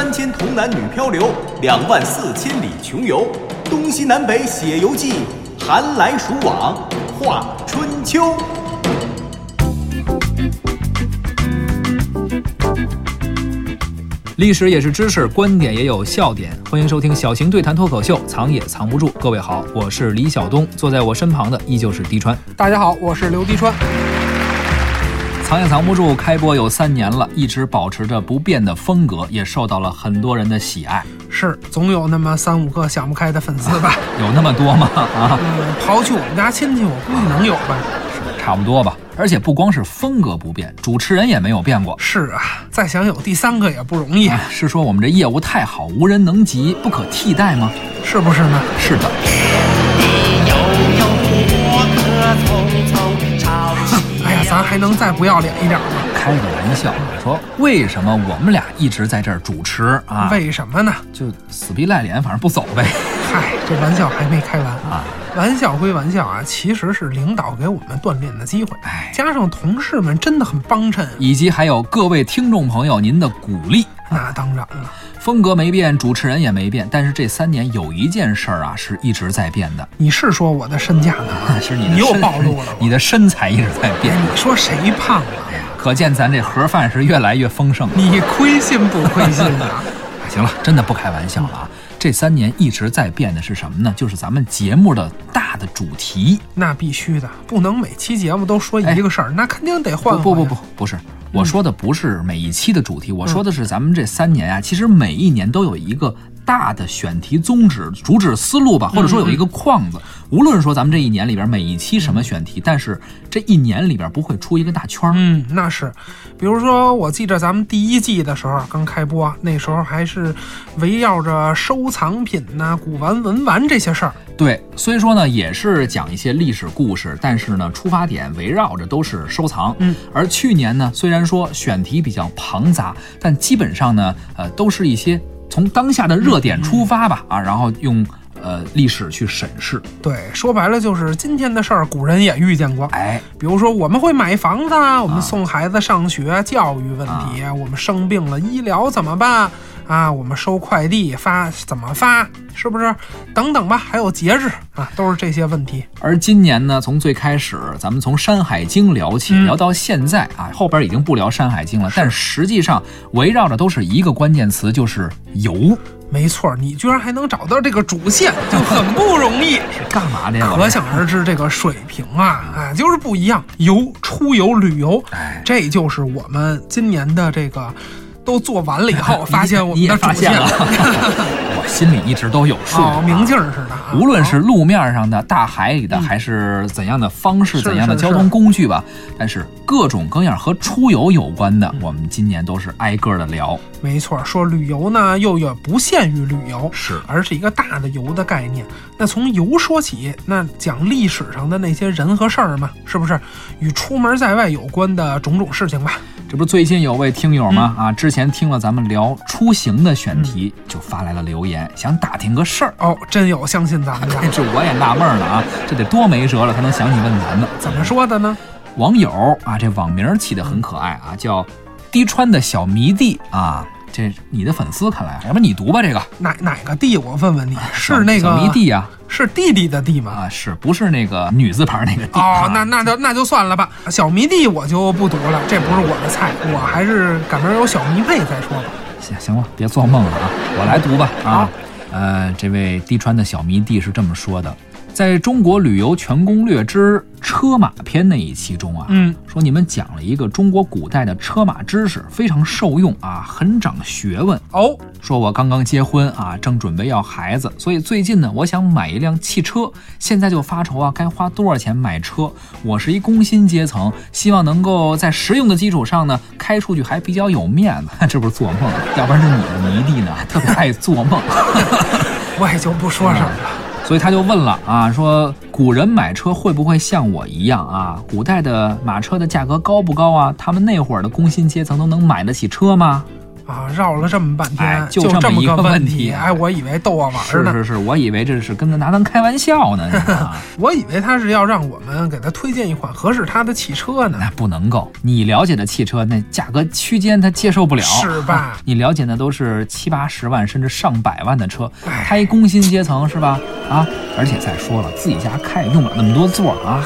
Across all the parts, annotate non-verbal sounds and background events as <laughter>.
三千童男女漂流，两万四千里穷游，东西南北写游记，寒来暑往画春秋。历史也是知识，观点也有笑点。欢迎收听小型对谈脱口秀，藏也藏不住。各位好，我是李晓东，坐在我身旁的依旧是滴川。大家好，我是刘滴川。藏也藏不住，开播有三年了，一直保持着不变的风格，也受到了很多人的喜爱。是，总有那么三五个想不开的粉丝吧？<laughs> 有那么多吗？啊，嗯，刨去我们家亲戚，我估计能有吧？差不多吧。而且不光是风格不变，主持人也没有变过。是啊，再想有第三个也不容易。是说我们这业务太好，无人能及，不可替代吗？是不是呢？是的。咱还能再不要脸一点吗？开个玩笑，说为什么我们俩一直在这儿主持啊？为什么呢？就死皮赖脸，反正不走呗。嗨，这玩笑还没开完啊！玩笑归玩笑啊，其实是领导给我们锻炼的机会。哎，加上同事们真的很帮衬，以及还有各位听众朋友您的鼓励，那当然了。风格没变，主持人也没变，但是这三年有一件事儿啊是一直在变的。你是说我的身价呢？<laughs> 是你，你又暴露了。<laughs> 你的身材一直在变。你说谁胖了呀？可见咱这盒饭是越来越丰盛。你亏心不亏心啊？<laughs> 行了，真的不开玩笑了啊！这三年一直在变的是什么呢？就是咱们节目的大的主题。那必须的，不能每期节目都说一个事儿，那肯定得换。不不不，不是，我说的不是每一期的主题，我说的是咱们这三年啊，其实每一年都有一个。大的选题宗旨、主旨思路吧，或者说有一个框子。无论说咱们这一年里边每一期什么选题，但是这一年里边不会出一个大圈儿嗯，那是。比如说，我记得咱们第一季的时候刚开播，那时候还是围绕着收藏品呐、古玩、文玩这些事儿。对，虽说呢也是讲一些历史故事，但是呢出发点围绕着都是收藏。嗯，而去年呢，虽然说选题比较庞杂，但基本上呢，呃，都是一些。从当下的热点出发吧，啊，然后用呃历史去审视。对，说白了就是今天的事儿，古人也遇见过。哎，比如说我们会买房子，我们送孩子上学，教育问题，我们生病了，医疗怎么办？啊，我们收快递发怎么发？是不是？等等吧，还有节日啊，都是这些问题。而今年呢，从最开始咱们从《山海经》聊起，聊到现在啊，后边已经不聊《山海经》了，但实际上围绕的都是一个关键词，就是游。没错，你居然还能找到这个主线，就很不容易。<laughs> 是干嘛的呀？可想而知，这个水平啊，啊，就是不一样。游、出游、旅游，哎，这就是我们今年的这个。都做完了以后，<laughs> 发现我们的主线了。<laughs> 我心里一直都有数，明镜似的。无论是路面上的、大海里的，还是怎样的方式、怎样的交通工具吧，但是各种各样和出游有关的，我们今年都是挨个的聊。没错，说旅游呢，又也不限于旅游，是，而是一个大的游的概念。那从游说起，那讲历史上的那些人和事儿嘛，是不是与出门在外有关的种种事情吧？这不最近有位听友吗？啊，之前听了咱们聊出行的选题，就发来了留言，想打听个事儿。哦，真有相信咱们的，这我也纳闷了啊，这得多没辙了才能想起问咱们？怎么说的呢？网友啊，这网名起得很可爱啊，叫滴川的小迷弟啊。这你的粉丝看来，要不你读吧？这个哪哪个弟？我问问你，是那个迷弟啊？是弟弟的弟吗？啊，是不是那个女字旁那个弟？哦，那那就那就算了吧。小迷弟我就不读了，这不是我的菜，我还是赶明儿有小迷妹再说吧。行行了，别做梦了啊！我来读吧。啊，呃，这位滴川的小迷弟是这么说的。在中国旅游全攻略之车马篇那一期中啊，嗯，说你们讲了一个中国古代的车马知识，非常受用啊，很长学问哦。说我刚刚结婚啊，正准备要孩子，所以最近呢，我想买一辆汽车，现在就发愁啊，该花多少钱买车？我是一工薪阶层，希望能够在实用的基础上呢，开出去还比较有面子。<laughs> 这不是做梦？要不然是你的迷弟呢，特别爱做梦。我也就不说什么了。所以他就问了啊，说古人买车会不会像我一样啊？古代的马车的价格高不高啊？他们那会儿的工薪阶层都能买得起车吗？啊，绕了这么半天，哎就就这么一个个问题题。哎，我以为逗我玩呢，是是是，我以为这是跟他拿咱开玩笑呢，<laughs> 我以为他是要让我们给他推荐一款合适他的汽车呢，那不能够。你了解的汽车那价格区间他接受不了，是吧？<laughs> 你了解的都是七八十万甚至上百万的车，哎他一工薪阶层是吧？啊，而且再说了，自己家开也用不了那么多座啊，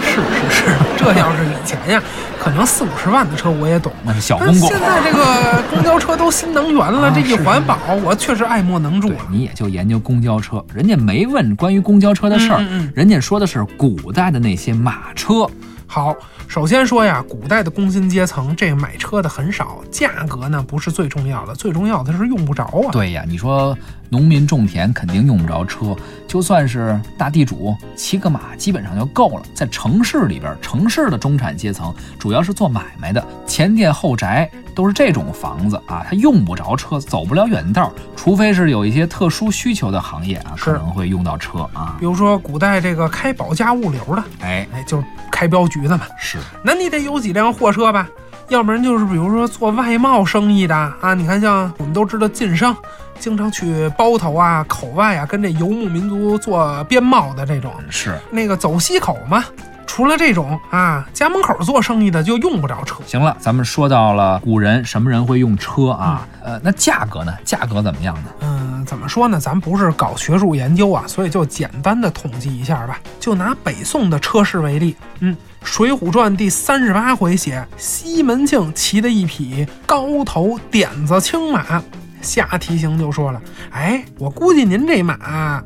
是 <laughs> 是是，这要是以前呀，可能四五十万的车我也懂。那是小公共。现在这个公交车都新能源了，啊这一是环保，我确实爱莫能助。你也就研究公交车，人家没问关于公交车的事儿，嗯嗯嗯人家说的是古代的那些马车。好，首先说呀，古代的工薪阶层这个买车的很少，价格呢不是最重要的，最重要的是用不着啊。对呀，你说农民种田肯定用不着车，就算是大地主骑个马基本上就够了。在城市里边，城市的中产阶层主要是做买卖的，前店后宅都是这种房子啊，他用不着车，走不了远道，除非是有一些特殊需求的行业啊，可能会用到车啊。比如说古代这个开保家物流的，哎，哎，就是开镖局的嘛，是那你得有几辆货车吧？要不然就是比如说做外贸生意的啊，你看像我们都知道晋商，经常去包头啊、口外啊，跟这游牧民族做边贸的这种，是。那个走西口嘛。除了这种啊，家门口做生意的就用不着车。行了，咱们说到了古人，什么人会用车啊？嗯呃，那价格呢？价格怎么样呢？嗯，怎么说呢？咱不是搞学术研究啊，所以就简单的统计一下吧。就拿北宋的车市为例，嗯，《水浒传》第三十八回写西门庆骑的一匹高头点子青马，下题型就说了：“哎，我估计您这马，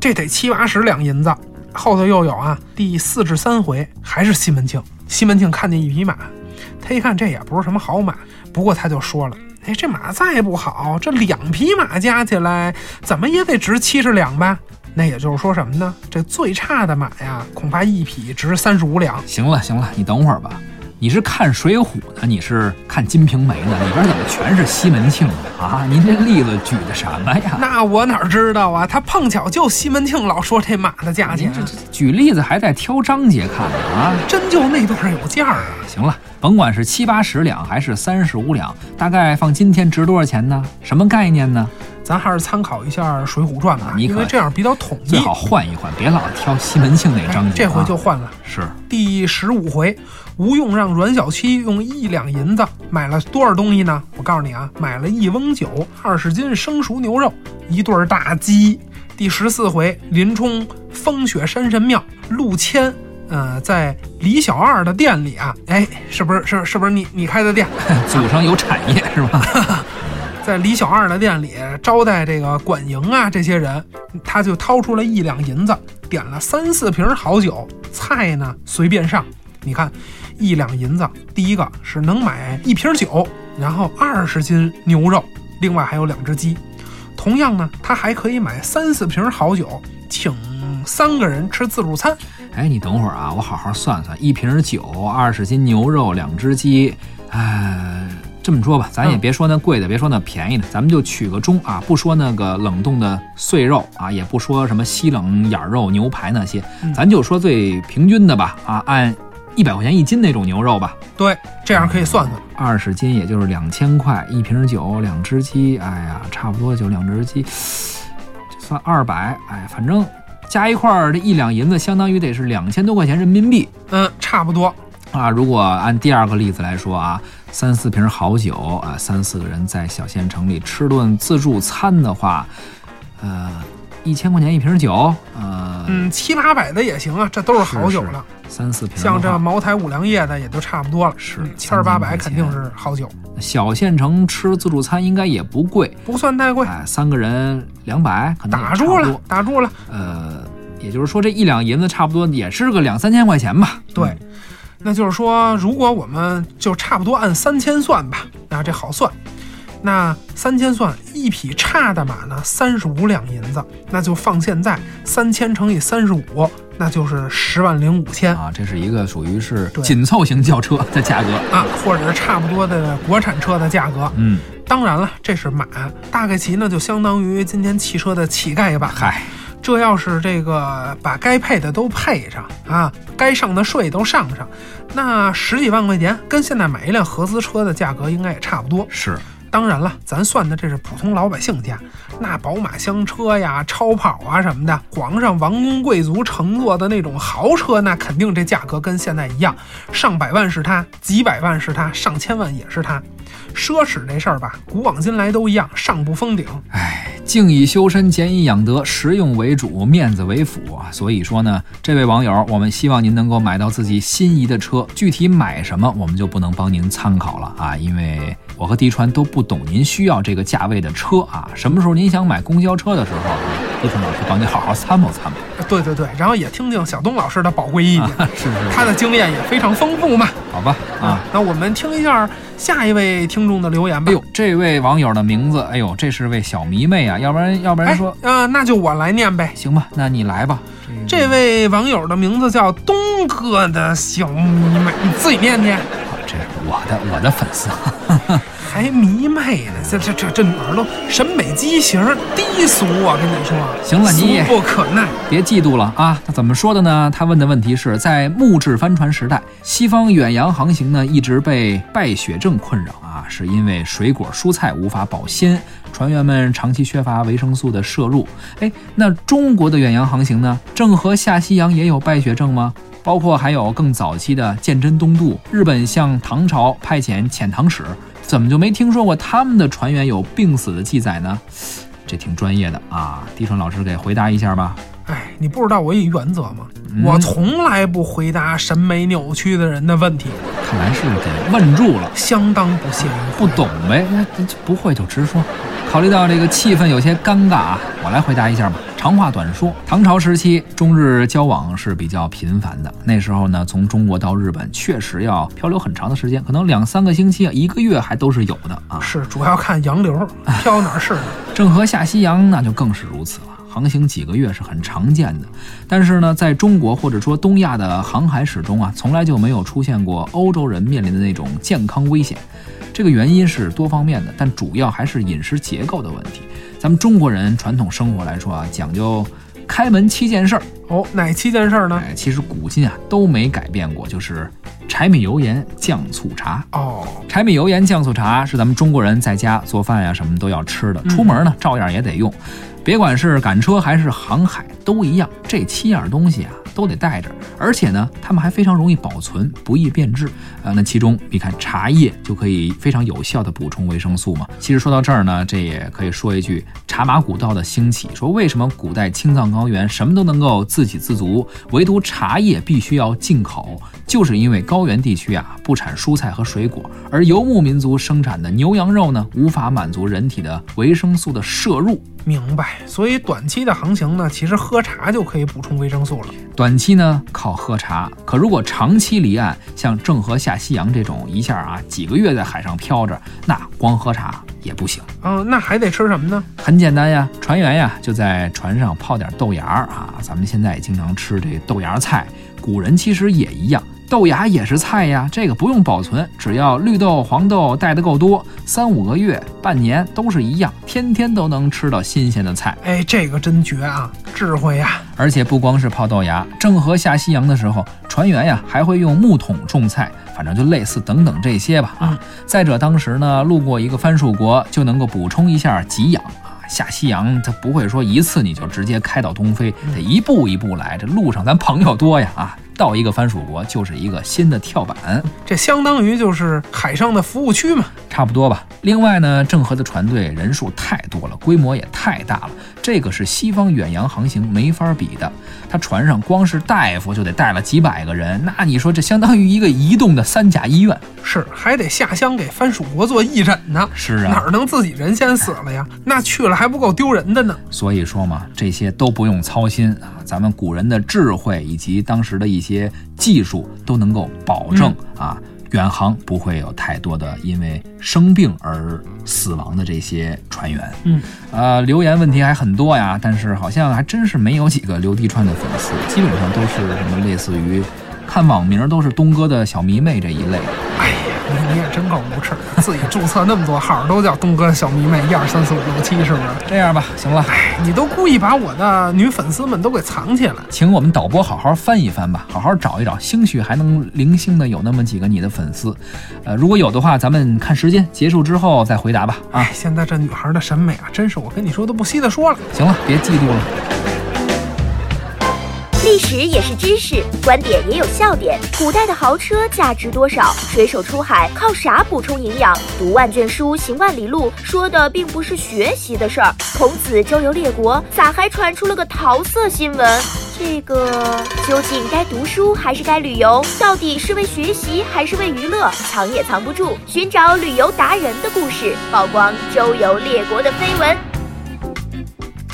这得七八十两银子。”后头又有啊，第四十三回还是西门庆。西门庆看见一匹马，他一看这也不是什么好马，不过他就说了。哎，这马再不好，这两匹马加起来怎么也得值七十两吧？那也就是说什么呢？这最差的马呀，恐怕一匹值三十五两。行了行了，你等会儿吧。你是看《水浒》呢？你是看《金瓶梅》呢？里边怎么全是西门庆呢？啊，您这例子举的什么呀？那我哪知道啊？他碰巧就西门庆老说这马的价钱您，这这举例子还在挑章节看呢啊？真就那段有价儿啊！行了，甭管是七八十两还是三十五两，大概放今天值多少钱呢？什么概念呢？咱还是参考一下《水浒传》吧，你可因为这样比较统一。最好换一换，别老挑西门庆那章哎，节、这回就啊换了。是第十五回，吴用让阮小七用一两银子买了多少东西呢？我告诉你啊，买了一翁酒、二十斤生熟牛肉、一对儿大鸡。第十四回，林冲风雪山神庙，陆谦。呃，在李小二的店里啊，<laughs> 哎，是不是是是不是你你开的店？<laughs> 祖上有产业是吧？在李小二的店里招待这个管营啊这些人，他就掏出了一两银子，点了三四瓶好酒，菜呢随便上。你看，一两银子，第一个是能买一瓶酒，然后二十斤牛肉，另外还有两只鸡。同样呢，他还可以买三四瓶好酒，请三个人吃自助餐。哎，你等会儿啊，我好好算算，一瓶酒，二十斤牛肉，两只鸡，哎，这么说吧，咱也别说那贵的，别说那便宜的，咱们就取个中啊，不说那个冷冻的碎肉啊，也不说什么西冷眼肉、牛排那些，咱就说最平均的吧啊，按一百块钱一斤那种牛肉吧，对，这样可以算算。二十斤也就是两千块，一瓶酒，两只鸡，哎呀，差不多就两只鸡，算二百，哎，反正加一块儿这一两银子，相当于得是两千多块钱人民币嗯，差不多。啊。如果按第二个例子来说啊，三四瓶好酒啊，三四个人在小县城里吃顿自助餐的话，呃，一千块钱一瓶酒，呃，嗯，七八百的也行啊，这都是好酒了。三四瓶像这话茅台五粮液的也都差不多了，是千儿八百肯定是好酒，小县城吃自助餐应该也不贵，不算太贵。哎，三个人两百，可能打住了打住了。呃，也就是说这一两银子差不多也是个两三千块钱吧。对嗯，那就是说，如果我们就差不多按三千算吧，那这好算。那三千算一匹差的马呢，三十五两银子，那就放现在三千乘以三十五，那就是十万零五千啊，这是一个属于是紧凑型轿车的价格。啊，或者是差不多的国产车的价格。嗯，当然了，这是马，大概其呢就相当于今天汽车的乞丐吧。嗨，这要是这个把该配的都配上啊，该上的税都上上，那十几万块钱跟现在买一辆合资车的价格应该也差不多。是当然了，咱算的这是普通老百姓家，那宝马香车呀、超跑啊什么的，皇上、王公贵族乘坐的那种豪车，那肯定这价格跟现在一样，上百万是它，几百万是它，上千万也是它。奢侈这事儿吧，古往今来都一样，上不封顶。唉，静以修身，俭以养德，实用为主，面子为辅。所以说呢，这位网友，我们希望您能够买到自己心仪的车。具体买什么，我们就不能帮您参考了啊，因为我和迪川都不懂您需要这个价位的车啊。什么时候您想买公交车的时候，迪川老师帮您好好参谋参谋。对对对，然后也听听小东老师的宝贵意见，是是，他的经验也非常丰富嘛。好吧，啊，那我们听一下下一位听众的留言吧。哎呦，这位网友的名字，哎呦，这是位小迷妹啊，要不然要不然说，呃，那就我来念呗。行吧，那你来吧。这位网友的名字叫东哥的小迷妹，你自己念念。这是我的我的粉丝。还迷妹呢，这这这这女儿都审美畸形低俗啊！跟你说，行了，你俗不可耐，别嫉妒了啊！他怎么说的呢？他问的问题是在木质帆船时代，西方远洋航行呢一直被败血症困扰啊，是因为水果蔬菜无法保鲜，船员们长期缺乏维生素的摄入。哎，那中国的远洋航行呢？郑和下西洋也有败血症吗？包括还有更早期的鉴真东渡，日本向唐朝派遣遣唐使。怎么就没听说过他们的船员有病死的记载呢？这挺专业的啊，地川老师给回答一下吧。哎，你不知道我一原则吗？我从来不回答审美扭曲的人的问题。看来是给问住了，相当不屑于不懂呗，不会就直说。考虑到这个气氛有些尴尬啊，我来回答一下吧。长话短说，唐朝时期中日交往是比较频繁的。那时候呢，从中国到日本确实要漂流很长的时间，可能两三个星期啊，一个月还都是有的啊。是，主要看洋流漂哪儿是。郑和下西洋那就更是如此了，航行几个月是很常见的。但是呢，在中国或者说东亚的航海史中啊，从来就没有出现过欧洲人面临的那种健康危险。这个原因是多方面的，但主要还是饮食结构的问题。咱们中国人传统生活来说啊，讲究开门七件事儿哦，哪七件事儿呢？其实古今啊都没改变过，就是柴米油盐酱醋茶哦。柴米油盐酱醋茶是咱们中国人在家做饭呀什么都要吃的，出门呢照样也得用。别管是赶车还是航海都一样，这七样东西啊。都得带着，而且呢，它们还非常容易保存，不易变质。呃，那其中你看茶叶就可以非常有效的补充维生素嘛。其实说到这儿呢，这也可以说一句，茶马古道的兴起，说为什么古代青藏高原什么都能够自给自足，唯独茶叶必须要进口，就是因为高原地区啊不产蔬菜和水果，而游牧民族生产的牛羊肉呢无法满足人体的维生素的摄入。明白，所以短期的行情呢，其实喝茶就可以补充维生素了。短期呢靠喝茶，可如果长期离岸，像郑和下西洋这种一下啊几个月在海上漂着，那光喝茶也不行。嗯，那还得吃什么呢？很简单呀，船员呀就在船上泡点豆芽儿啊。咱们现在也经常吃这豆芽菜，古人其实也一样。豆芽也是菜呀，这个不用保存，只要绿豆、黄豆带的够多，三五个月、半年都是一样，天天都能吃到新鲜的菜。哎，这个真绝啊，智慧呀！而且不光是泡豆芽，郑和下西洋的时候，船员呀还会用木桶种菜，反正就类似等等这些吧。啊，再者当时呢，路过一个番薯国，就能够补充一下给养啊。下西洋他不会说一次你就直接开到东非，得一步一步来。这路上咱朋友多呀啊。到一个藩属国就是一个新的跳板，这相当于就是海上的服务区嘛，差不多吧。另外呢，郑和的船队人数太多了，规模也太大了，这个是西方远洋航行没法比的。他船上光是大夫就得带了几百个人，那你说这相当于一个移动的三甲医院，是还得下乡给藩属国做义诊呢。是啊，哪能自己人先死了呀？那去了还不够丢人的呢。所以说嘛，这些都不用操心啊。咱们古人的智慧以及当时的一些技术都能够保证啊，远航不会有太多的因为生病而死亡的这些船员。嗯，呃，留言问题还很多呀，但是好像还真是没有几个刘迪川的粉丝，基本上都是什么类似于看网名都是东哥的小迷妹这一类。哎呀。你你也真够无耻的，自己注册那么多号都叫东哥小迷妹一二三四五六七，是不是？这样吧，行了，哎，你都故意把我的女粉丝们都给藏起来。请我们导播好好翻一翻吧，好好找一找，兴许还能零星的有那么几个你的粉丝。呃，如果有的话，咱们看时间结束之后再回答吧。啊，哎，现在这女孩的审美啊，真是我跟你说都不稀得说了。行了，别嫉妒了。历史也是知识，观点也有笑点。古代的豪车价值多少？水手出海靠啥补充营养？读万卷书，行万里路，说的并不是学习的事儿。孔子周游列国，咋还传出了个桃色新闻？这个究竟该读书还是该旅游？到底是为学习还是为娱乐？藏也藏不住。寻找旅游达人的故事，曝光周游列国的绯闻。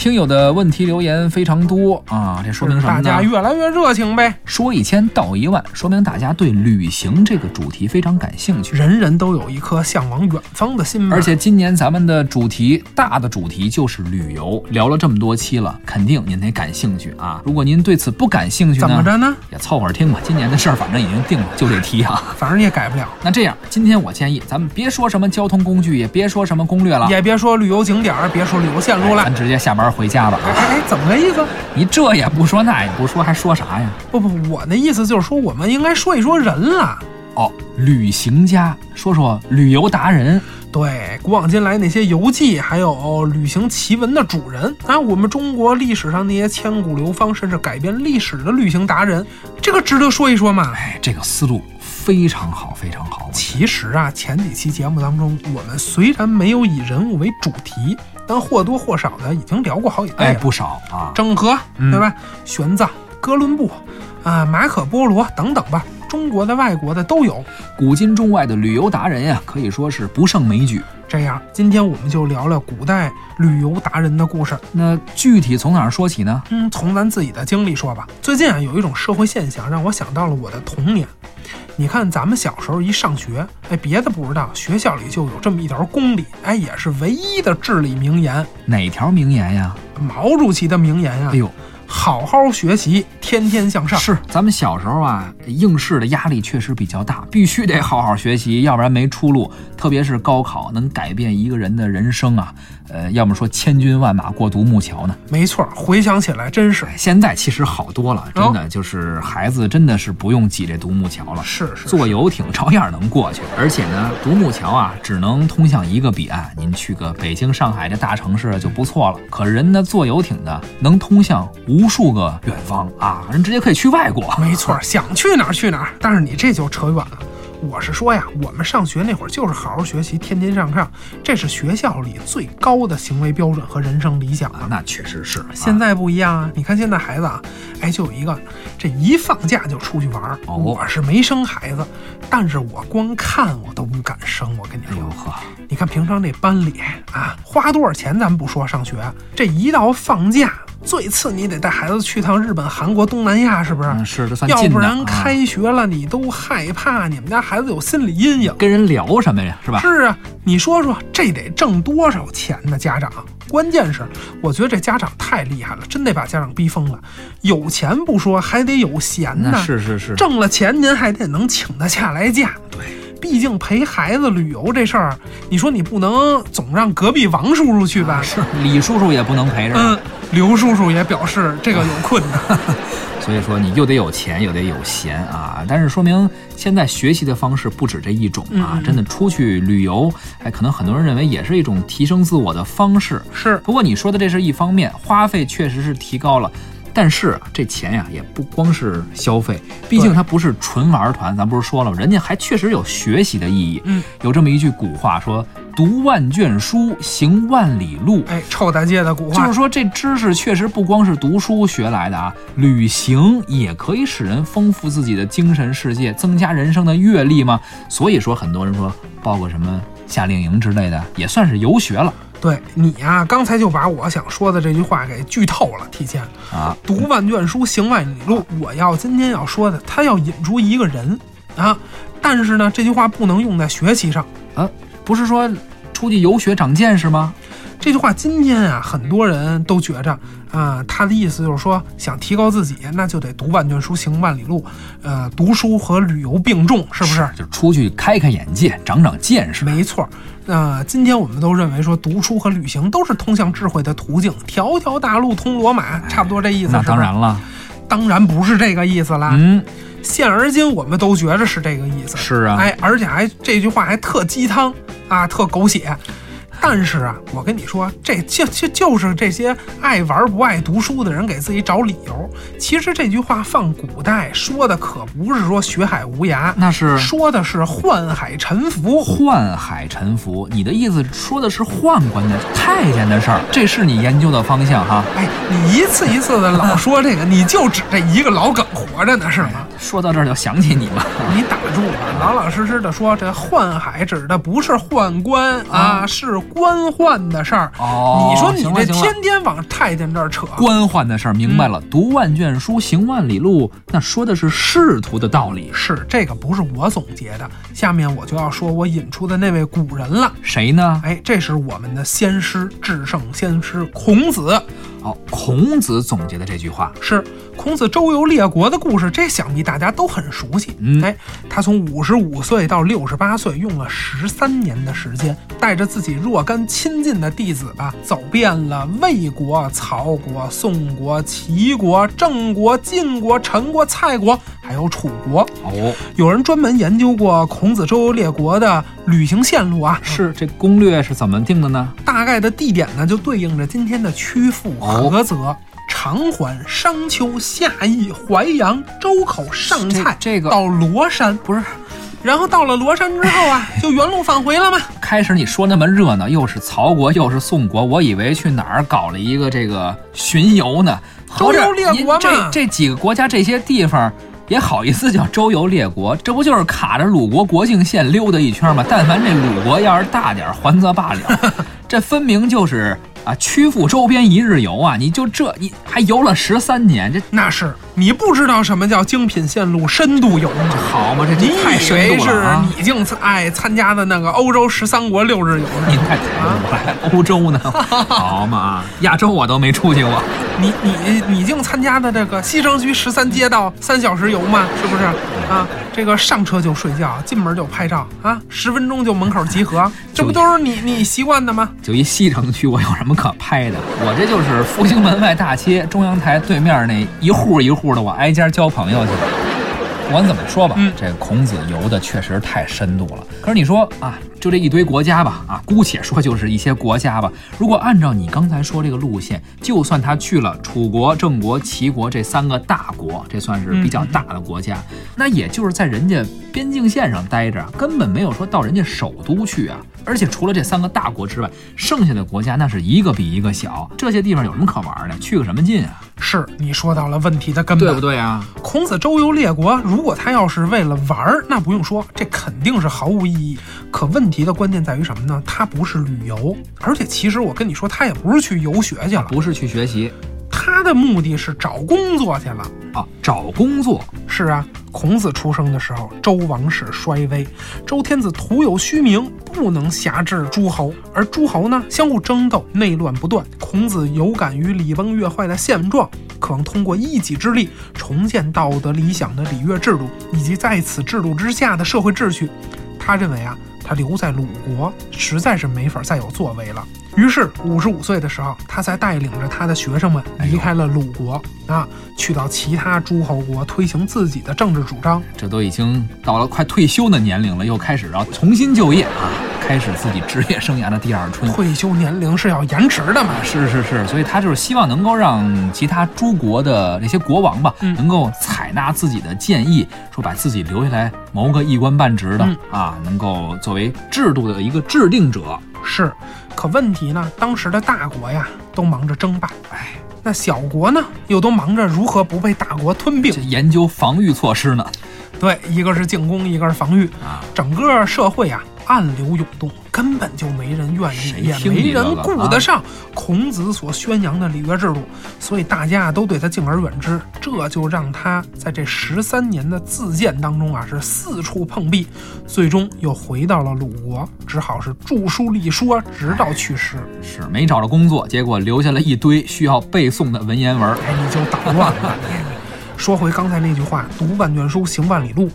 听友的问题留言非常多啊，这说明什么呢？大家越来越热情呗。说一千道一万，说明大家对旅行这个主题非常感兴趣。人人都有一颗向往远方的心。而且今年咱们的主题大的主题就是旅游，聊了这么多期了，肯定您得感兴趣啊。如果您对此不感兴趣呢，怎么着呢？也凑合听吧。今年的事儿反正已经定了，就这题啊，<laughs> 反正你也改不了。那这样，今天我建议咱们别说什么交通工具，也别说什么攻略了，也别说旅游景点，别说旅游线路了，咱直接下班回家吧。哎哎，怎么个意思？你这也不说，那也不说，还说啥呀？不不，我的意思就是说，我们应该说一说人了。哦，旅行家，说说旅游达人。对，古往今来那些游记，还有旅行奇闻的主人啊，我们中国历史上那些千古流芳，甚至改变历史的旅行达人，这个值得说一说嘛？哎，这个思路非常好，非常好。其实啊，前几期节目当中，我们虽然没有以人物为主题。但或多或少的已经聊过好几哎，不少啊，郑和对吧？玄奘、哥伦布啊、马可波罗等等吧，中国的、外国的都有。古今中外的旅游达人呀，可以说是不胜枚举。这样，今天我们就聊聊古代旅游达人的故事。那具体从哪儿说起呢？嗯，从咱自己的经历说吧。最近啊，有一种社会现象让我想到了我的童年。你看，咱们小时候一上学，哎，别的不知道，学校里就有这么一条公理，哎，也是唯一的至理名言。哪条名言呀？毛主席的名言呀。哎呦。好好学习，天天向上。是，咱们小时候啊，应试的压力确实比较大，必须得好好学习，要不然没出路。特别是高考，能改变一个人的人生啊。呃，要么说千军万马过独木桥呢。没错，回想起来真是。现在其实好多了，真的就是孩子真的是不用挤这独木桥了，是是，坐游艇照样能过去。而且呢，独木桥啊，只能通向一个彼岸。您去个北京、上海这大城市就不错了。可人呢，坐游艇呢能通向无数个远方啊，人直接可以去外国。没错，<laughs> 想去哪儿去哪儿。但是你这就扯远了。我是说呀，我们上学那会儿就是好好学习，天天向上，这是学校里最高的行为标准和人生理想啊。那确实是，现在不一样啊。你看现在孩子啊，哎，就有一个，这一放假就出去玩儿。我是没生孩子，但是我光看我都不敢生。我跟你说，呵，你看平常这班里啊，花多少钱咱不说上学，这一到放假。最次你得带孩子去趟日本、韩国、东南亚，是不是？是这算要不然开学了你都害怕，你们家孩子有心理阴影。跟人聊什么呀？是吧？是啊，你说说这得挣多少钱呢？家长，关键是我觉得这家长太厉害了，真得把家长逼疯了。有钱不说，还得有闲呢。是是是，挣了钱您还得能请得下来假。对，毕竟陪孩子旅游这事儿，你说你不能总让隔壁王叔叔去吧？是，李叔叔也不能陪着。嗯。刘叔叔也表示这个有困难，<laughs> 所以说你又得有钱又得有闲啊。但是说明现在学习的方式不止这一种啊，真的出去旅游，哎，可能很多人认为也是一种提升自我的方式。是，不过你说的这是一方面，花费确实是提高了。但是这钱呀，也不光是消费，毕竟它不是纯玩团。咱不是说了吗，人家还确实有学习的意义。嗯，有这么一句古话说：“读万卷书，行万里路。”哎，臭大街的古话，就是说这知识确实不光是读书学来的啊，旅行也可以使人丰富自己的精神世界，增加人生的阅历嘛。所以说，很多人说报个什么夏令营之类的，也算是游学了。对你呀，刚才就把我想说的这句话给剧透了，提前啊，读万卷书，行万里路。我要今天要说的，他要引出一个人啊，但是呢，这句话不能用在学习上啊，不是说出去游学长见识吗？这句话今天啊，很多人都觉着啊，他的意思就是说，想提高自己，那就得读万卷书，行万里路。呃，读书和旅游并重，是不是？就出去开开眼界，长长见识。没错。那今天我们都认为说，读书和旅行都是通向智慧的途径，条条大路通罗马，差不多这意思。那当然了，当然不是这个意思啦。嗯，现而今我们都觉着是这个意思。是啊，哎，而且还这句话还特鸡汤啊，特狗血。但是啊，我跟你说，这就就就是这些爱玩不爱读书的人给自己找理由。其实这句话放古代说的可不是说学海无涯，那是说的是宦海沉浮。宦海沉浮，你的意思说的是宦官的太监的事儿，这是你研究的方向哈？哎，你一次一次的老说这个，你就指这一个老梗活着呢是吗？说到这儿就想起你了，你打住吧，老老实实的说，这宦海指的不是宦官啊，是。官宦的事儿哦，你说你这天天往太监这儿扯官宦的事儿，明白了？读万卷书，行万里路，那说的是仕途的道理。是这个不是我总结的，下面我就要说我引出的那位古人了。谁呢？哎，这是我们的先师，至圣先师孔子。哦，孔子总结的这句话是孔子周游列国的故事，这想必大家都很熟悉。嗯，哎，他从五十五岁到六十八岁，用了十三年的时间，带着自己若干亲近的弟子吧，走遍了魏国、曹国、宋国、齐国、郑国、晋国、陈国、蔡国，还有楚国。哦，有人专门研究过孔子周游列国的旅行线路啊，是这攻略是怎么定的呢？大概的地点呢，就对应着今天的曲阜。菏泽、长环、商丘、夏邑、淮阳、周口、上蔡，这个到罗山不是，然后到了罗山之后啊，<laughs> 就原路返回了吗？开始你说那么热闹，又是曹国又是宋国，我以为去哪儿搞了一个这个巡游呢？周游列国嘛，这这几个国家这些地方也好意思叫周游列国？这不就是卡着鲁国国境线溜达一圈吗？但凡这鲁国要是大点，还则罢了，<laughs> 这分明就是。啊，曲阜周边一日游啊！你就这，你还游了十三年，这那是你不知道什么叫精品线路深度游吗？好嘛，这你太深度了是你净爱参加的那个欧洲十三国六日游呢？您太抬了，我还欧洲呢。<laughs> 好嘛，亚洲我都没出去过。你你你净参加的这个西城区十三街道三小时游嘛？是不是啊？这个上车就睡觉，进门就拍照啊，十分钟就门口集合，这不都是你你习惯的吗？就一西城区，我有什么可拍的？我这就是复兴门外大街中央台对面那一户一户的，我挨家交朋友去。不管怎么说吧，这孔子游的确实太深度了。可是你说啊，就这一堆国家吧，啊，姑且说就是一些国家吧。如果按照你刚才说这个路线，就算他去了楚国、郑国、齐国这三个大国，这算是比较大的国家，那也就是在人家边境线上待着，根本没有说到人家首都去啊。而且除了这三个大国之外，剩下的国家那是一个比一个小，这些地方有什么可玩的？去个什么劲啊？是你说到了问题的根本，对不对啊？孔子周游列国，如果他要是为了玩儿，那不用说，这肯定是毫无意义。可问题的关键在于什么呢？他不是旅游，而且其实我跟你说，他也不是去游学去了，不是去学习。他的目的是找工作去了啊！找工作是啊。孔子出生的时候，周王室衰微，周天子徒有虚名，不能辖制诸侯，而诸侯呢相互争斗，内乱不断。孔子有感于礼崩乐坏的现状，渴望通过一己之力重建道德理想的礼乐制度，以及在此制度之下的社会秩序。他认为啊，他留在鲁国实在是没法再有作为了。于是，五十五岁的时候，他才带领着他的学生们离开了鲁国啊，去到其他诸侯国推行自己的政治主张。这都已经到了快退休的年龄了，又开始要重新就业啊，开始自己职业生涯的第二春。退休年龄是要延迟的嘛？是是是，所以他就是希望能够让其他诸国的那些国王吧，能够采纳自己的建议，说把自己留下来谋个一官半职的啊，能够作为制度的一个制定者。是，可问题呢？当时的大国呀，都忙着争霸，哎，那小国呢，又都忙着如何不被大国吞并，研究防御措施呢？对，一个是进攻，一个是防御啊。整个社会啊，暗流涌动，根本就没人愿意，也没人顾得上孔子所宣扬的礼乐制度，所以大家都对他敬而远之，这就让他在这十三年的自荐当中啊，是四处碰壁，最终又回到了鲁国，只好是著书立说，直到去世。是没找着工作，结果留下了一堆需要背诵的文言文。哎，你就捣乱了。<laughs> 说回刚才那句话，“读万卷书，行万里路”，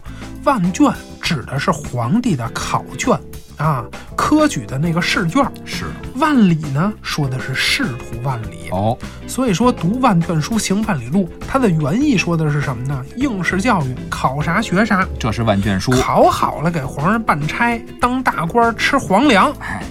万卷指的是皇帝的考卷啊，科举的那个试卷。是万里呢，说的是仕途万里。哦，所以说，读万卷书，行万里路，它的原意说的是什么呢？应试教育，考啥学啥，这是万卷书。考好了给皇上办差，当大官吃皇粮。哎，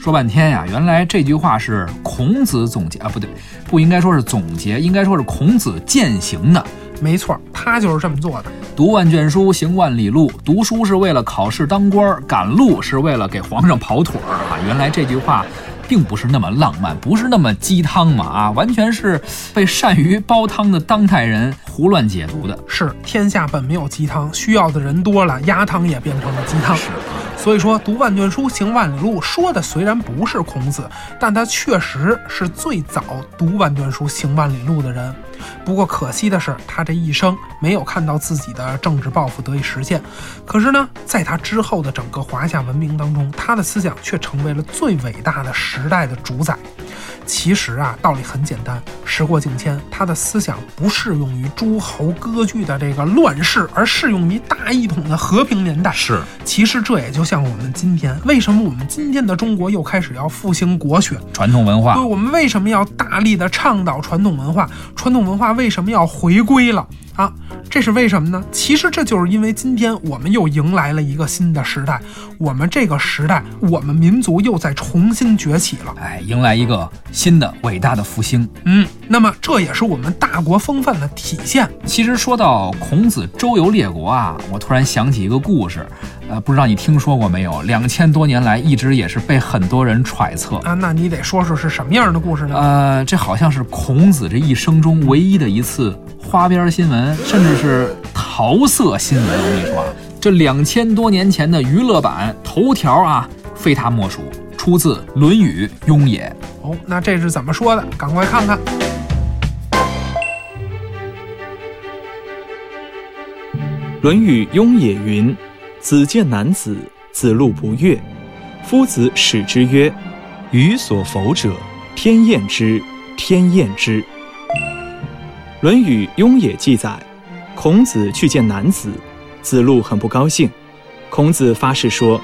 说半天呀，原来这句话是孔子总结啊，不对，不应该说是总结，应该说是孔子践行的。没错，他就是这么做的。读万卷书，行万里路。读书是为了考试当官儿，赶路是为了给皇上跑腿儿啊！原来这句话并不是那么浪漫，不是那么鸡汤嘛啊，完全是被善于煲汤的当代人胡乱解读的。是天下本没有鸡汤，需要的人多了，鸭汤也变成了鸡汤。是所以说，读万卷书，行万里路，说的虽然不是孔子，但他确实是最早读万卷书、行万里路的人。不过可惜的是，他这一生没有看到自己的政治抱负得以实现。可是呢，在他之后的整个华夏文明当中，他的思想却成为了最伟大的时代的主宰。其实啊，道理很简单，时过境迁，他的思想不适用于诸侯割据的这个乱世，而适用于大一统的和平年代。是，其实这也就像我们今天，为什么我们今天的中国又开始要复兴国学？传统文化对，我们为什么要大力的倡导传统文化？传统文化为什么要回归了啊？这是为什么呢？其实这就是因为今天我们又迎来了一个新的时代，我们这个时代，我们民族又在重新崛起了。哎，迎来一个新的伟大的复兴。嗯，那么这也是我们大国风范的体现。其实说到孔子周游列国啊，我突然想起一个故事，呃，不知道你听说过没有？两千多年来一直也是被很多人揣测。啊，那你得说说是什么样的故事呢？呃，这好像是孔子这一生中唯一的一次花边新闻，甚至是桃色新闻。我跟你说啊，这两千多年前的娱乐版头条啊，非他莫属，出自《论语·雍也》。哦，那这是怎么说的？赶快看看。《论语·雍也》云：“子见男子，子路不悦。夫子使之曰：‘予所否者，天厌之，天厌之。’”《论语·雍也》记载，孔子去见男子，子路很不高兴。孔子发誓说：“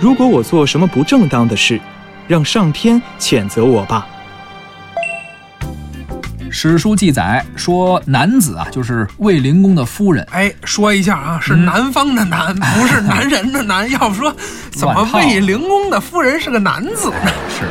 如果我做什么不正当的事，让上天谴责我吧。”史书记载说，男子啊，就是卫灵公的夫人。哎，说一下啊，是嗯南方的男，<laughs> 不是男人的男。<laughs> 要不说，怎么卫灵公的夫人是个男子呢？是，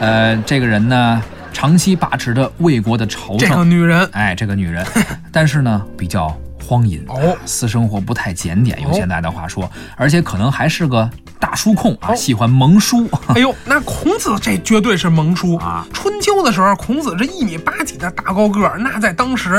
呃，这个人呢，长期把持着魏国的朝政这个。女人，哎，这个女人，但是呢，比较荒淫哦。私生活不太检点，用现在的话说，而且可能还是个大书控啊，哦。喜欢蒙书。<laughs> 哎呦，那孔子这绝对是萌叔。啊。春秋的时候，孔子这一米八几的大高个儿，那在当时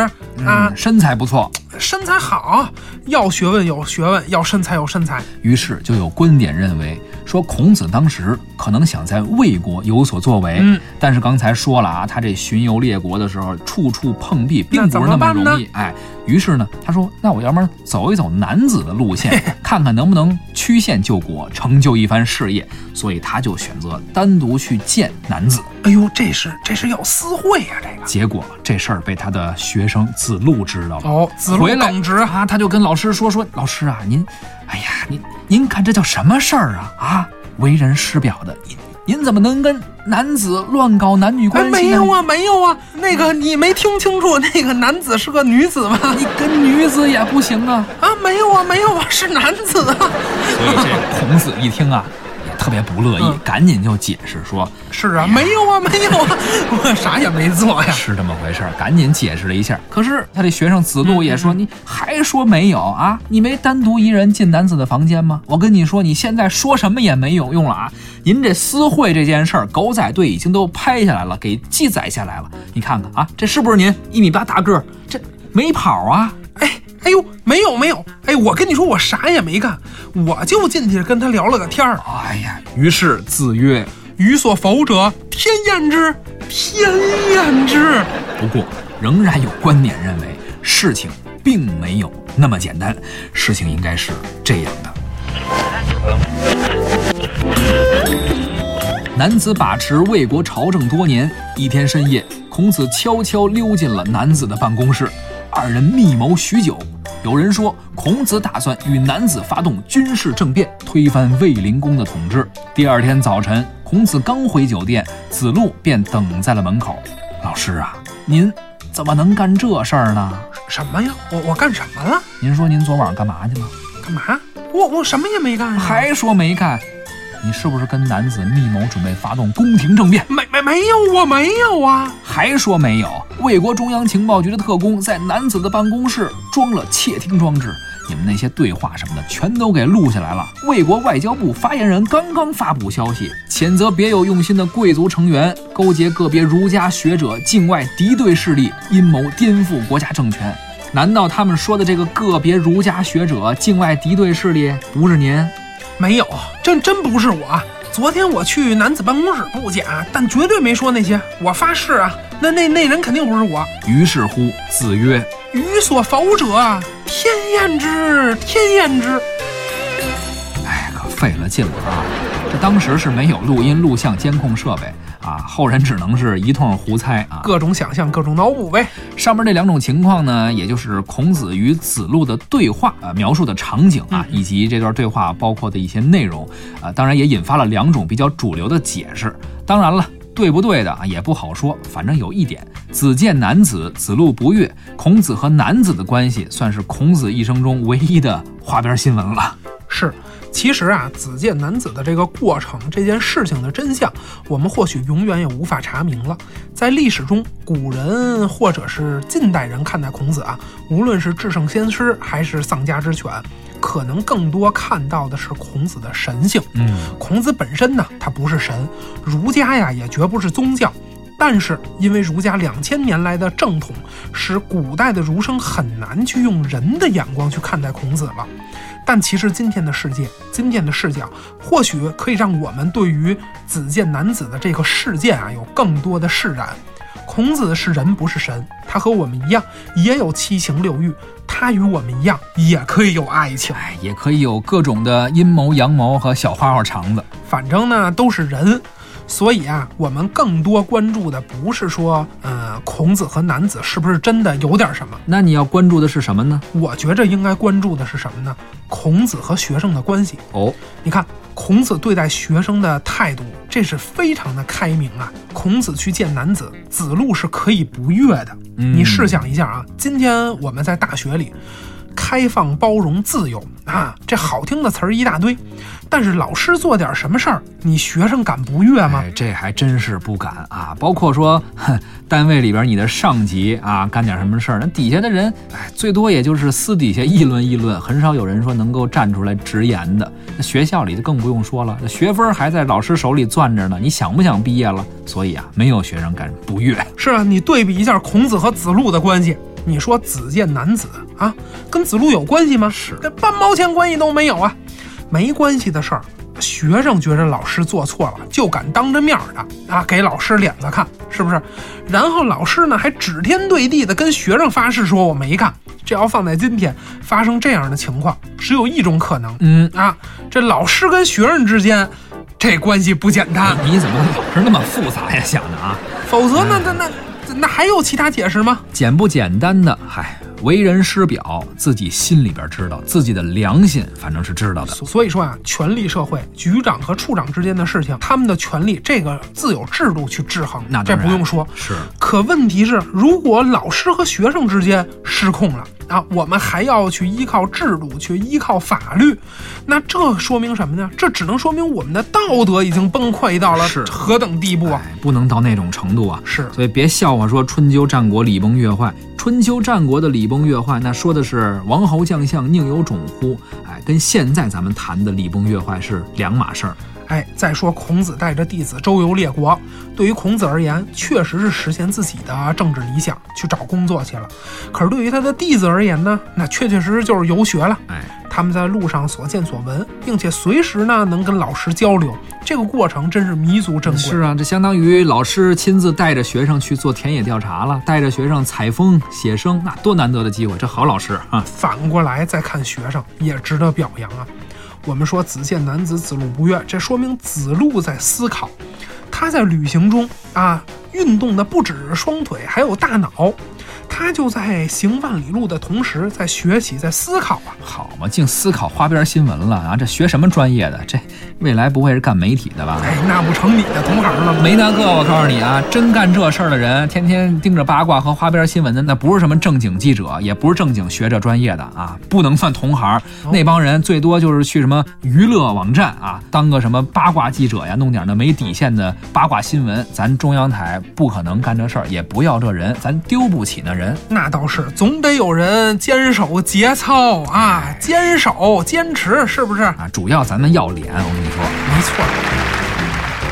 啊，嗯身材不错，身材好，要学问有学问，要身材有身材。于是就有观点认为说，孔子当时可能想在魏国有所作为，嗯。但是刚才说了啊，他这巡游列国的时候，处处碰壁，并不是那么容易。哎，于是呢，他说，那我要不然走一走男子的路线，<laughs> 看看能不能曲线救国，成就一番事业。所以他就选择单独去见男子。哎呦，这是这是要私会呀、这个。结果这事儿被他的学生子路知道了。哦，子路耿直，啊，他就跟老师说说，老师啊，您，哎呀，您您看这叫什么事儿啊？啊，为人师表的，您您怎么能跟男子乱搞男女哎，关系呢？没有啊，没有啊，那个你没听清楚，那个男子是个女子吗？你跟女子也不行啊。啊，没有啊，没有啊，是男子啊。所以这孔子一听啊，也特别不乐意，嗯赶紧就解释说是啊，没有啊，<laughs> 没有啊，我啥也没做呀。是这么回事儿，赶紧解释了一下。可是他这学生子路也嗯说，你还说没有啊？你没单独一人进男子的房间吗？我跟你说，你现在说什么也没有用了啊！您这私会这件事儿，狗仔队已经都拍下来了，给记载下来了。你看看啊，这是不是您一米八大个儿？这没跑啊？哎，哎呦，没有没有，哎，我跟你说，我啥也没干，我就进去跟他聊了个天儿。哎呀，于是子曰予所否者，天厌之，天厌之。不过，仍然有观点认为，事情并没有那么简单，事情应该是这样的。男子把持魏国朝政多年，一天深夜，孔子悄悄溜进了男子的办公室，二人密谋许久。有人说，孔子打算与男子发动军事政变，推翻卫灵公的统治。第二天早晨，孔子刚回酒店，子路便等在了门口。老师啊，您怎么能干这事儿呢？什么呀？我我干什么了？您说您昨晚干嘛去了？干嘛？我我什么也没干呀。还说没干？你是不是跟男子密谋准备发动宫廷政变？没没没有，我没有啊！还说没有？魏国中央情报局的特工在男子的办公室装了窃听装置，你们那些对话什么的全都给录下来了。魏国外交部发言人刚刚发布消息，谴责别有用心的贵族成员勾结个别儒家学者、境外敌对势力，阴谋颠覆国家政权。难道他们说的这个个别儒家学者、境外敌对势力不是您？没有，真真不是我。昨天我去男子办公室不假，但绝对没说那些。我发誓啊，那那那人肯定不是我。于是乎，子曰：“予所否者，天厌之，天厌之。”哎，可费了劲了啊！这当时是没有录音、录像、监控设备啊，后人只能是一通胡猜啊，各种想象，各种脑补呗。上面这两种情况呢，也就是孔子与子路的对话啊，描述的场景啊，以及这段对话包括的一些内容啊，当然也引发了两种比较主流的解释。当然了，对不对的啊，也不好说。反正有一点，子见男子，子路不悦。孔子和男子的关系，算是孔子一生中唯一的花边新闻了。是。其实啊，子见男子的这个过程，这件事情的真相，我们或许永远也无法查明了。在历史中，古人或者是近代人看待孔子啊，无论是至圣先师还是丧家之犬，可能更多看到的是孔子的神性。嗯，孔子本身呢，他不是神，儒家呀也绝不是宗教。但是因为儒家两千年来的正统，使古代的儒生很难去用人的眼光去看待孔子了。但其实今天的世界，今天的视角，或许可以让我们对于子建男子的这个事件啊，有更多的释然。孔子是人，不是神，他和我们一样，也有七情六欲，他与我们一样，也可以有爱情，哎，也可以有各种的阴谋阳谋和小花花肠子，反正呢，都是人。所以啊，我们更多关注的不是说，呃，孔子和男子是不是真的有点什么？那你要关注的是什么呢？我觉着应该关注的是什么呢？孔子和学生的关系。哦，你看孔子对待学生的态度，这是非常的开明啊。孔子去见男子，子路是可以不悦的。你试想一下啊，今天我们在大学里。开放、包容、自由啊，这好听的词儿一大堆，但是老师做点什么事儿，你学生敢不悦吗？这还真是不敢啊！包括说，单位里边你的上级啊，干点什么事儿，那底下的人，哎，最多也就是私底下议论议论，很少有人说能够站出来直言的。那学校里就更不用说了，那学分还在老师手里攥着呢，你想不想毕业了？所以啊，没有学生敢不悦。是啊，你对比一下孔子和子路的关系。你说子见男子啊，跟子路有关系吗？是，这半毛钱关系都没有啊，没关系的事儿。学生觉着老师做错了，就敢当着面的啊给老师脸子看，是不是？然后老师呢还指天对地的跟学生发誓说我没干。这要放在今天发生这样的情况，只有一种可能，嗯啊，这老师跟学生之间这关系不简单。你怎么老是那么复杂呀？想的啊？否则那那那。那还有其他解释吗？简不简单的，嗨，为人师表，自己心里边知道，自己的良心反正是知道的。所以说啊，权力社会，局长和处长之间的事情，他们的权力这个自有制度去制衡，那这不用说。是。可问题是，如果老师和学生之间失控了。啊，我们还要去依靠制度，去依靠法律，那这说明什么呢？这只能说明我们的道德已经崩溃到了何等地步啊！不能到那种程度啊！是，所以别笑话说春秋战国礼崩乐坏。春秋战国的礼崩乐坏，那说的是王侯将相宁有种乎？哎，跟现在咱们谈的礼崩乐坏是两码事儿。哎，再说孔子带着弟子周游列国，对于孔子而言，确实是实现自己的政治理想，去找工作去了。可是对于他的弟子而言呢，那确确实实就是游学了。哎，他们在路上所见所闻，并且随时呢能跟老师交流，这个过程真是弥足珍贵。是啊，这相当于老师亲自带着学生去做田野调查了，带着学生采风写生，那多难得的机会！这好老师啊！反过来再看学生，也值得表扬啊。我们说子见男子，子路不悦，这说明子路在思考。他在旅行中啊，运动的不只是双腿，还有大脑。他就在行万里路的同时，在学习，在思考啊。好嘛，净思考花边新闻了啊！这学什么专业的？这未来不会是干媒体的吧？哎，那不成你的同行了吗？没那个，我告诉你啊，真干这事儿的人，天天盯着八卦和花边新闻的，那不是什么正经记者，也不是正经学这专业的啊，不能算同行。那帮人最多就是去什么娱乐网站啊，当个什么八卦记者呀，弄点那没底线的八卦新闻。咱中央台不可能干这事儿，也不要这人，咱丢不起那人。那倒是，总得有人坚守节操啊，坚守坚持，是不是啊？主要咱们要脸，我跟你说，没错。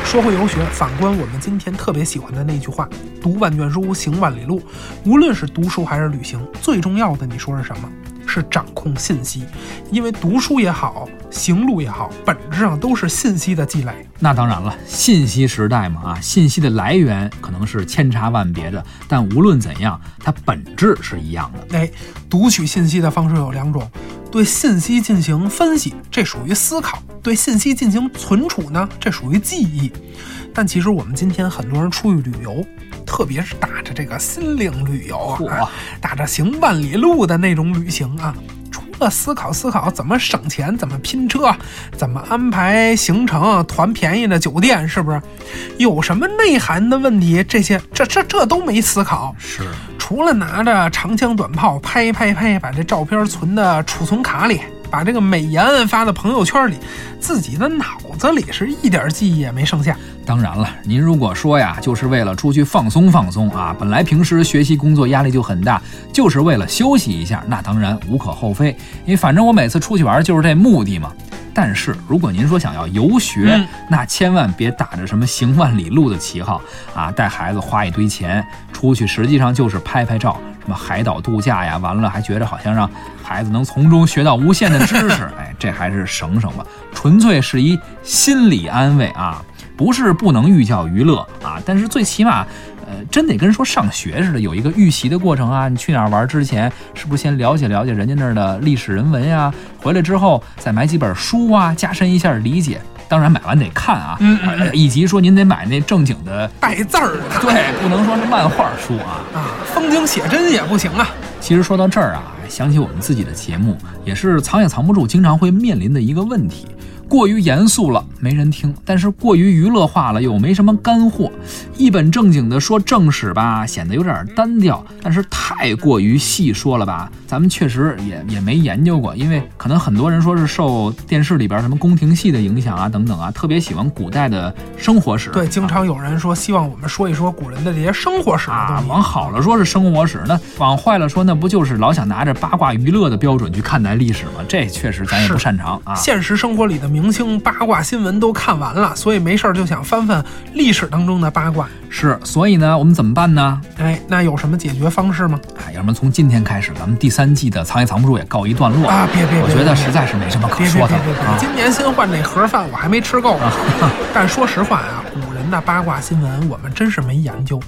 说回游学，反观我们今天特别喜欢的那句话：“读万卷书，行万里路。”无论是读书还是旅行，最重要的，你说是什么？是掌控信息，因为读书也好，行路也好，本质上都是信息的积累。那当然了，信息时代嘛，啊，信息的来源可能是千差万别的，但无论怎样，它本质是一样的。哎，读取信息的方式有两种，对信息进行分析，这属于思考；对信息进行存储呢，这属于记忆。但其实我们今天很多人出去旅游。特别是打着这个心灵旅游啊，打着行万里路的那种旅行啊，除了思考思考怎么省钱、怎么拼车、怎么安排行程、团便宜的酒店，是不是？有什么内涵的问题？这些这这这都没思考。是，除了拿着长枪短炮拍拍拍，把这照片存的储存卡里。把这个美颜发到朋友圈里，自己的脑子里是一点记忆也没剩下。当然了，您如果说呀，就是为了出去放松放松啊，本来平时学习工作压力就很大，就是为了休息一下，那当然无可厚非。因为反正我每次出去玩就是这目的嘛。但是如果您说想要游学，那千万别打着什么行万里路的旗号啊，带孩子花一堆钱出去，实际上就是拍拍照。什么海岛度假呀？完了还觉着好像让孩子能从中学到无限的知识，<laughs> 哎，这还是省省吧，纯粹是一心理安慰啊，不是不能寓教于乐啊，但是最起码，呃，真得跟说上学似的，有一个预习的过程啊。你去哪儿玩之前，是不是先了解了解人家那儿的历史人文呀？回来之后再买几本书啊，加深一下理解。当然买完得看啊，嗯以及说您得买那正经的带字儿的，<laughs> 对，不能说是漫画书啊，啊，风景写真也不行啊。其实说到这儿啊，想起我们自己的节目，也是藏也藏不住，经常会面临的一个问题。过于严肃了，没人听；但是过于娱乐化了，又没什么干货。一本正经的说正史吧，显得有点单调；但是太过于细说了吧，咱们确实也也没研究过。因为可能很多人说是受电视里边什么宫廷戏的影响啊，等等啊，特别喜欢古代的生活史。对，经常有人说希望我们说一说古人的这些生活史啊。往好了说是生活史，那往坏了说，那不就是老想拿着八卦娱乐的标准去看待历史吗？这确实咱也不擅长啊。现实生活里的。明星八卦新闻都看完了，所以没事儿就想翻翻历史当中的八卦。是，所以呢，我们怎么办呢？哎，那有什么解决方式吗？哎，要不然从今天开始，咱们第三季的藏也藏不住也告一段落啊！别别，我觉得实在是没什么可说的。今年新换这盒饭我还没吃够呢。但说实话啊，古人的八卦新闻我们真是没研究，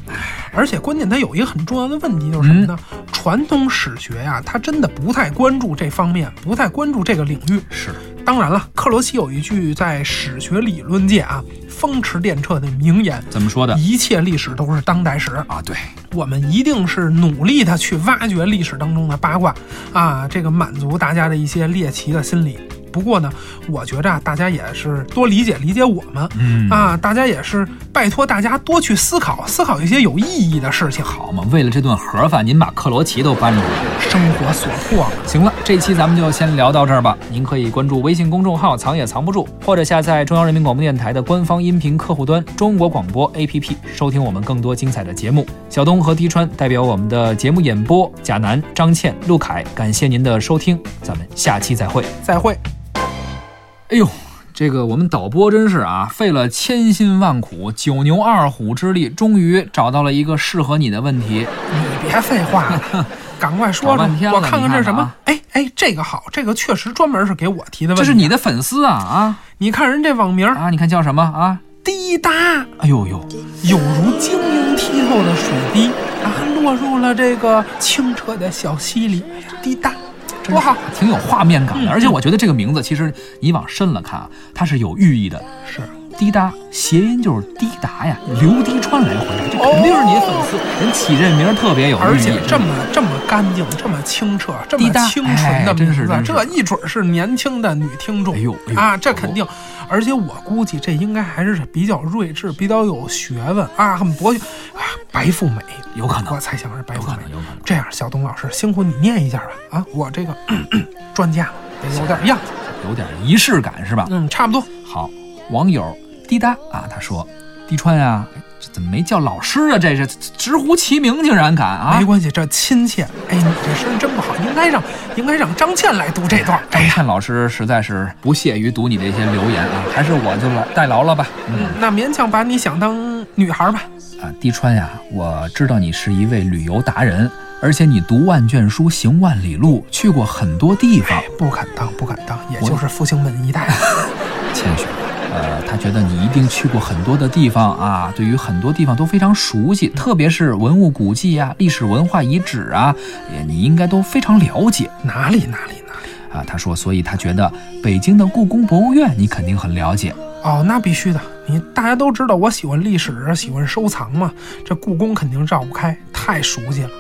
而且关键它有一个很重要的问题就是什么呢？传统史学呀，它真的不太关注这方面，不太关注这个领域。是。当然了，克罗西有一句在史学理论界啊风驰电掣的名言，怎么说的？一切历史都是当代史啊！对，我们一定是努力的去挖掘历史当中的八卦啊，这个满足大家的一些猎奇的心理。不过呢，我觉着大家也是多理解理解我们，嗯啊，大家也是拜托大家多去思考思考一些有意义的事情，好嘛？为了这顿盒饭，您把克罗奇都搬出来，生活所迫。行了，这期咱们就先聊到这儿吧。您可以关注微信公众号“藏也藏不住”，或者下载中央人民广播电台的官方音频客户端“中国广播 APP”，收听我们更多精彩的节目。小东和滴川代表我们的节目演播，贾楠、张倩、陆凯，感谢您的收听，咱们下期再会，再会。哎呦。这个我们导播真是啊，费了千辛万苦，九牛二虎之力，终于找到了一个适合你的问题。你别废话了，<laughs> 赶快说说我看看这是什么。哎哎，这个好，这个确实专门是给我提的问题。这是你的，粉丝啊啊你看人这网名啊！你看叫什么啊？滴答，哎呦呦，有如晶莹剔透的水滴啊，落入了这个清澈的小溪里。滴答，多好！挺有画面感的。嗯而且我觉得这个名字其实你往深了看啊，它是有寓意的。是滴答谐音就是滴答呀，刘滴川来回答，这肯定是你的粉丝，人起这名儿特别有。而且这么这么干净，这么清澈，这么清纯的哎真名字，是这一准是年轻的女听众。哎呦哎呦啊，这肯定。而且我估计这应该还是比较睿智、比较有学问啊，很博学啊，白富美，有可能我猜想是白富美有可能，。这样，小东老师辛苦你念一下吧啊，我这个 <clears throat> 专家得有点样子。有点仪式感是吧？嗯，差不多。好，网友滴答啊，他说：“滴川呀、哎这怎么没叫老师啊？这是直呼其名，竟然敢啊没！关系，这亲切。哎，你这声真不好，应该让应该让张倩来读这段。张倩老师实在是不屑于读你这些留言啊，还是我就来代劳了吧。嗯嗯，那勉强把你想当女孩吧。啊，滴川呀，我知道你是一位旅游达人，而且你读万卷书，行万里路，去过很多地方。不敢当，不敢当，也就是复兴门一带。谦虚了。呃，他觉得你一定去过很多的地方啊，对于很多地方都非常熟悉，特别是文物古迹啊、历史文化遗址啊，也你应该都非常了解哪里哪里哪里？啊。他说，所以他觉得北京的故宫博物院你肯定很了解。哦，那必须的。你大家都知道我喜欢历史，喜欢收藏嘛，这故宫肯定绕不开，太熟悉了。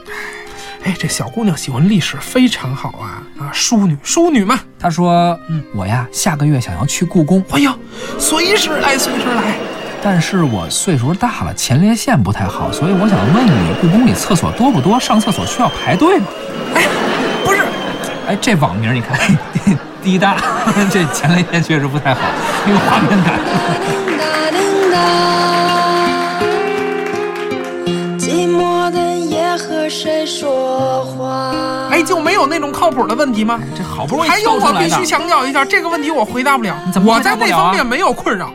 哎，这小姑娘喜欢历史非常好啊啊，淑女淑女嘛。她说，嗯，我呀下个月想要去故宫，哎呀，随时来随时来。但是我岁数大了，前列腺不太好，所以我想问你，故宫里厕所多不多？上厕所需要排队吗？不是，哎，这网名你看，<laughs> 滴答，<laughs> 这前列腺确实不太好，有画面感。说话？哎，就没有那种靠谱的问题吗？这好不容易还有，我必须强调一下，这个问题我回答不了怎。么我在回答不了啊那方面没有困扰，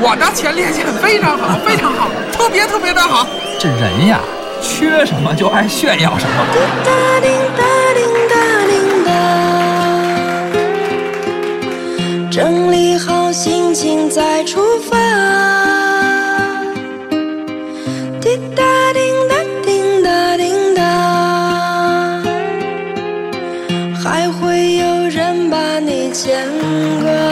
我的前列腺非常好，非常好，特别特别的好。这人呀，缺什么就爱炫耀什么。哒叮哒叮哒叮当，整理好心情再出发。见过。